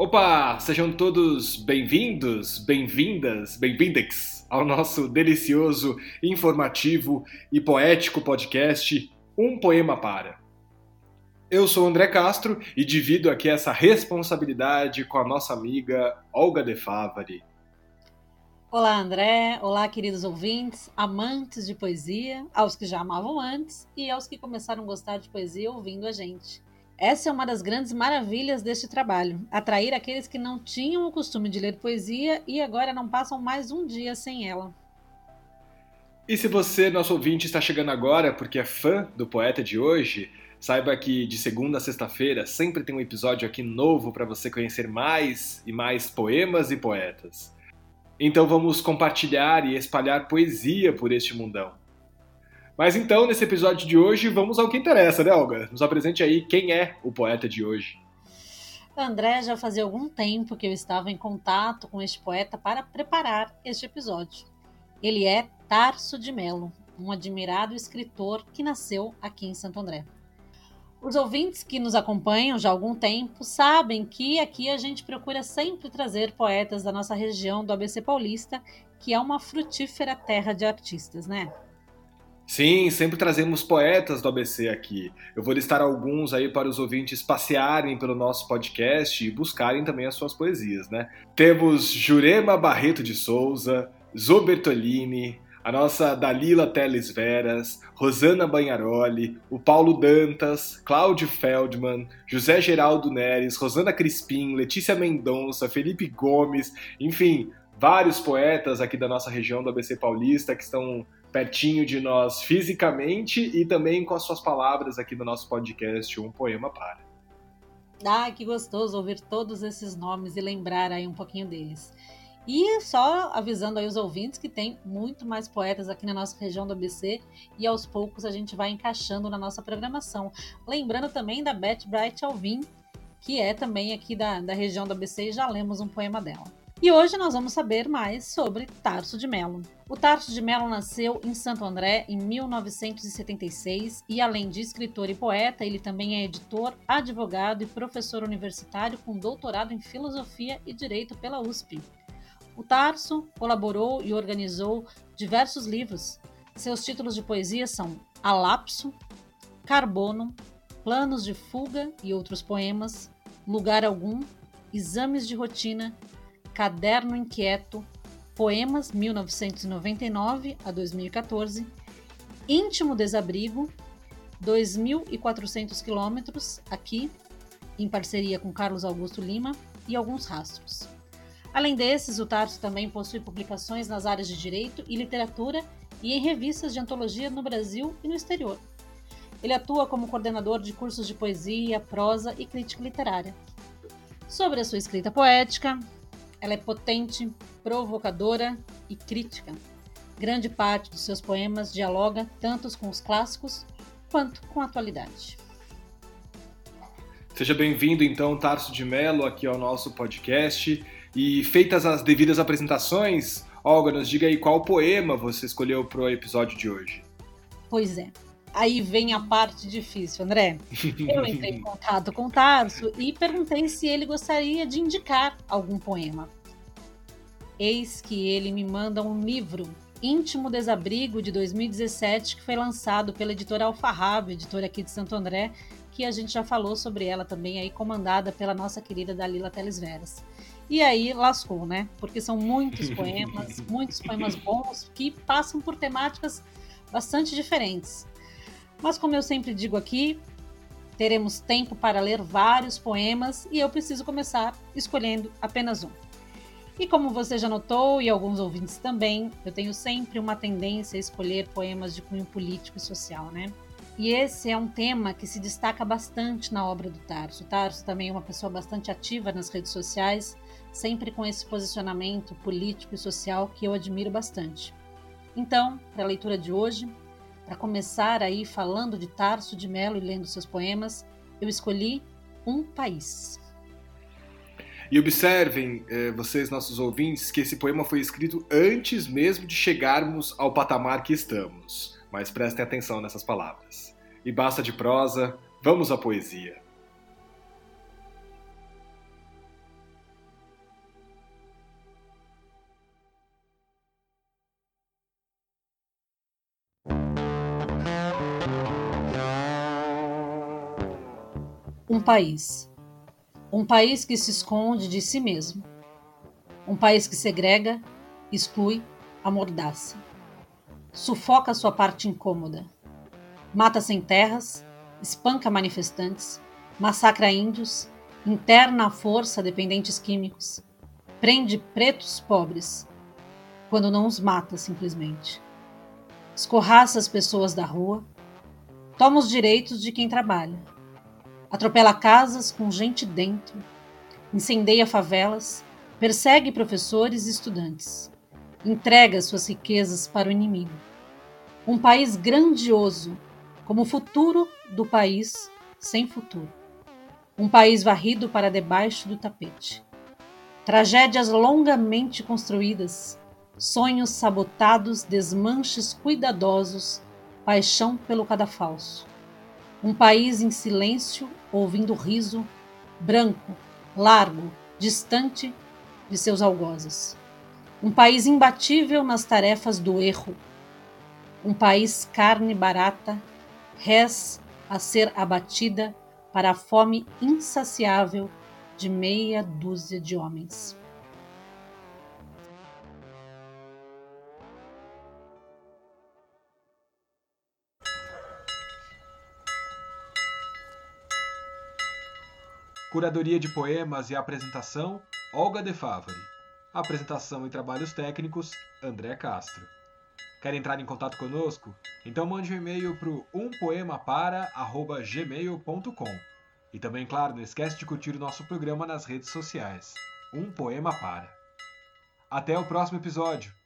Opa, sejam todos bem-vindos, bem-vindas, bem-vindex ao nosso delicioso, informativo e poético podcast Um Poema Para. Eu sou André Castro e divido aqui essa responsabilidade com a nossa amiga Olga De Favari. Olá, André. Olá, queridos ouvintes, amantes de poesia, aos que já amavam antes e aos que começaram a gostar de poesia ouvindo a gente. Essa é uma das grandes maravilhas deste trabalho: atrair aqueles que não tinham o costume de ler poesia e agora não passam mais um dia sem ela. E se você, nosso ouvinte, está chegando agora porque é fã do poeta de hoje, saiba que de segunda a sexta-feira sempre tem um episódio aqui novo para você conhecer mais e mais poemas e poetas. Então vamos compartilhar e espalhar poesia por este mundão. Mas então, nesse episódio de hoje, vamos ao que interessa, né, Olga? Nos apresente aí quem é o poeta de hoje. André, já fazia algum tempo que eu estava em contato com este poeta para preparar este episódio. Ele é Tarso de Melo, um admirado escritor que nasceu aqui em Santo André. Os ouvintes que nos acompanham já há algum tempo sabem que aqui a gente procura sempre trazer poetas da nossa região do ABC Paulista, que é uma frutífera terra de artistas, né? Sim, sempre trazemos poetas do ABC aqui. Eu vou listar alguns aí para os ouvintes passearem pelo nosso podcast e buscarem também as suas poesias, né? Temos Jurema Barreto de Souza, Zô Bertolini, a nossa Dalila Teles Veras, Rosana Banharoli, o Paulo Dantas, Cláudio Feldman, José Geraldo Neres, Rosana Crispim, Letícia Mendonça, Felipe Gomes, enfim, vários poetas aqui da nossa região do ABC Paulista que estão pertinho de nós fisicamente e também com as suas palavras aqui no nosso podcast Um Poema Para. Ah, que gostoso ouvir todos esses nomes e lembrar aí um pouquinho deles. E só avisando aí os ouvintes que tem muito mais poetas aqui na nossa região do ABC e aos poucos a gente vai encaixando na nossa programação. Lembrando também da Beth Bright Alvin, que é também aqui da, da região do ABC e já lemos um poema dela. E hoje nós vamos saber mais sobre Tarso de Melo. O Tarso de Melo nasceu em Santo André em 1976 e, além de escritor e poeta, ele também é editor, advogado e professor universitário com doutorado em filosofia e direito pela USP. O Tarso colaborou e organizou diversos livros. Seus títulos de poesia são Alapso, Carbono, Planos de Fuga e outros poemas, Lugar Algum, Exames de Rotina Caderno Inquieto, Poemas 1999 a 2014, Íntimo Desabrigo, 2.400 quilômetros, aqui, em parceria com Carlos Augusto Lima, e alguns rastros. Além desses, o Tarso também possui publicações nas áreas de direito e literatura e em revistas de antologia no Brasil e no exterior. Ele atua como coordenador de cursos de poesia, prosa e crítica literária. Sobre a sua escrita poética, ela é potente, provocadora e crítica. Grande parte dos seus poemas dialoga tanto com os clássicos quanto com a atualidade. Seja bem-vindo, então, Tarso de Mello, aqui ao nosso podcast. E feitas as devidas apresentações, Olga, nos diga aí qual poema você escolheu para o episódio de hoje. Pois é, aí vem a parte difícil, André. Eu entrei em contato com o Tarso e perguntei se ele gostaria de indicar algum poema. Eis que ele me manda um livro, Íntimo Desabrigo, de 2017, que foi lançado pela editora Alfarrabo, editora aqui de Santo André, que a gente já falou sobre ela também, aí comandada pela nossa querida Dalila Teles Veras. E aí lascou, né? Porque são muitos poemas, muitos poemas bons que passam por temáticas bastante diferentes. Mas como eu sempre digo aqui, teremos tempo para ler vários poemas e eu preciso começar escolhendo apenas um. E como você já notou, e alguns ouvintes também, eu tenho sempre uma tendência a escolher poemas de cunho político e social, né? E esse é um tema que se destaca bastante na obra do Tarso. O Tarso também é uma pessoa bastante ativa nas redes sociais, sempre com esse posicionamento político e social que eu admiro bastante. Então, para a leitura de hoje, para começar aí falando de Tarso de Melo e lendo seus poemas, eu escolhi Um País. E observem, eh, vocês, nossos ouvintes, que esse poema foi escrito antes mesmo de chegarmos ao patamar que estamos. Mas prestem atenção nessas palavras. E basta de prosa, vamos à poesia. Um país. Um país que se esconde de si mesmo. Um país que segrega, exclui, amordaça. Sufoca sua parte incômoda. Mata sem terras, espanca manifestantes, massacra índios, interna à força dependentes químicos, prende pretos pobres, quando não os mata simplesmente. Escorraça as pessoas da rua, toma os direitos de quem trabalha, atropela casas com gente dentro, incendeia favelas, persegue professores e estudantes, entrega suas riquezas para o inimigo. Um país grandioso, como o futuro do país sem futuro. Um país varrido para debaixo do tapete. Tragédias longamente construídas, sonhos sabotados, desmanches cuidadosos, paixão pelo cadafalso. Um país em silêncio, ouvindo riso, branco, largo, distante de seus algozes. Um país imbatível nas tarefas do erro. Um país carne barata, res a ser abatida para a fome insaciável de meia dúzia de homens. Curadoria de poemas e apresentação: Olga De Favari. Apresentação e trabalhos técnicos: André Castro. Quer entrar em contato conosco? Então mande um e-mail para umpoemapara@gmail.com. E também, claro, não esquece de curtir o nosso programa nas redes sociais. Um Poema Para. Até o próximo episódio!